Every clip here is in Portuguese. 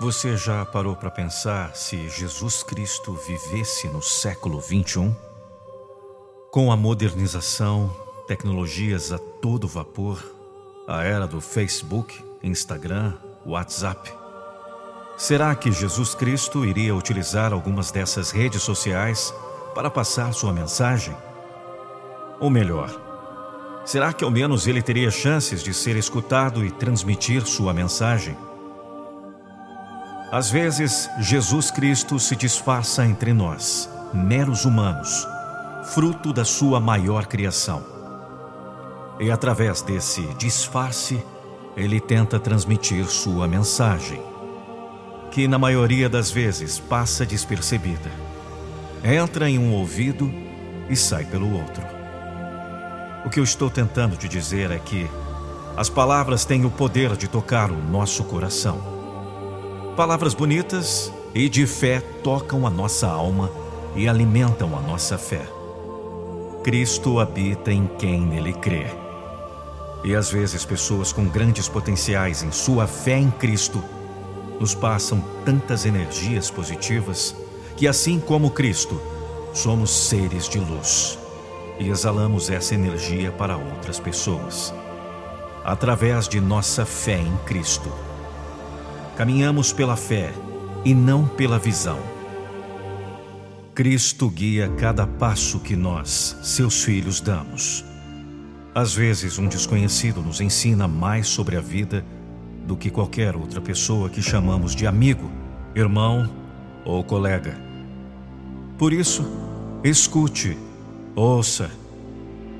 Você já parou para pensar se Jesus Cristo vivesse no século 21? Com a modernização, tecnologias a todo vapor, a era do Facebook, Instagram, WhatsApp. Será que Jesus Cristo iria utilizar algumas dessas redes sociais para passar sua mensagem? Ou melhor, será que ao menos ele teria chances de ser escutado e transmitir sua mensagem? Às vezes, Jesus Cristo se disfarça entre nós, meros humanos, fruto da sua maior criação. E através desse disfarce, ele tenta transmitir sua mensagem, que na maioria das vezes passa despercebida. Entra em um ouvido e sai pelo outro. O que eu estou tentando te dizer é que as palavras têm o poder de tocar o nosso coração. Palavras bonitas e de fé tocam a nossa alma e alimentam a nossa fé. Cristo habita em quem nele crê. E às vezes pessoas com grandes potenciais em sua fé em Cristo nos passam tantas energias positivas que, assim como Cristo, somos seres de luz e exalamos essa energia para outras pessoas. Através de nossa fé em Cristo. Caminhamos pela fé e não pela visão. Cristo guia cada passo que nós, seus filhos, damos. Às vezes, um desconhecido nos ensina mais sobre a vida do que qualquer outra pessoa que chamamos de amigo, irmão ou colega. Por isso, escute Ouça,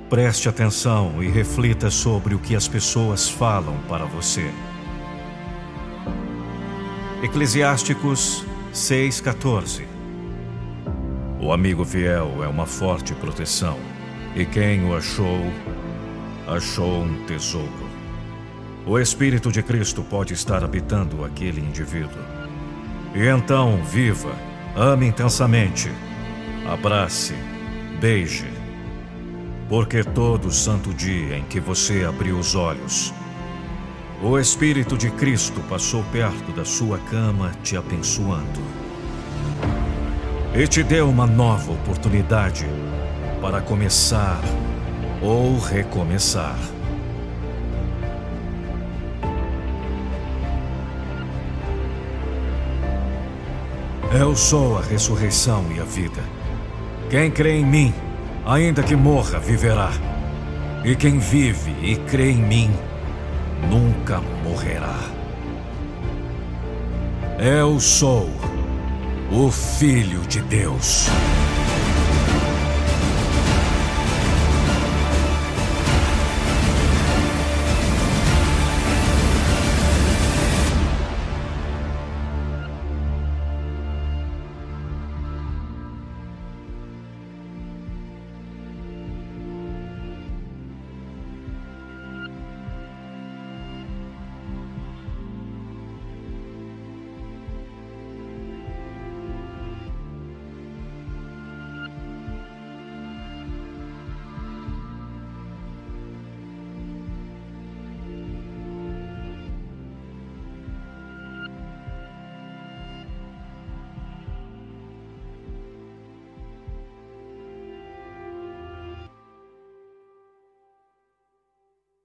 preste atenção e reflita sobre o que as pessoas falam para você. Eclesiásticos 6,14 O amigo fiel é uma forte proteção, e quem o achou, achou um tesouro. O Espírito de Cristo pode estar habitando aquele indivíduo. E então, viva, ame intensamente, abrace, beije. Porque todo santo dia em que você abriu os olhos, o Espírito de Cristo passou perto da sua cama te abençoando. E te deu uma nova oportunidade para começar ou recomeçar. Eu sou a ressurreição e a vida. Quem crê em mim, ainda que morra, viverá. E quem vive e crê em mim, nunca morrerá. Eu sou o Filho de Deus.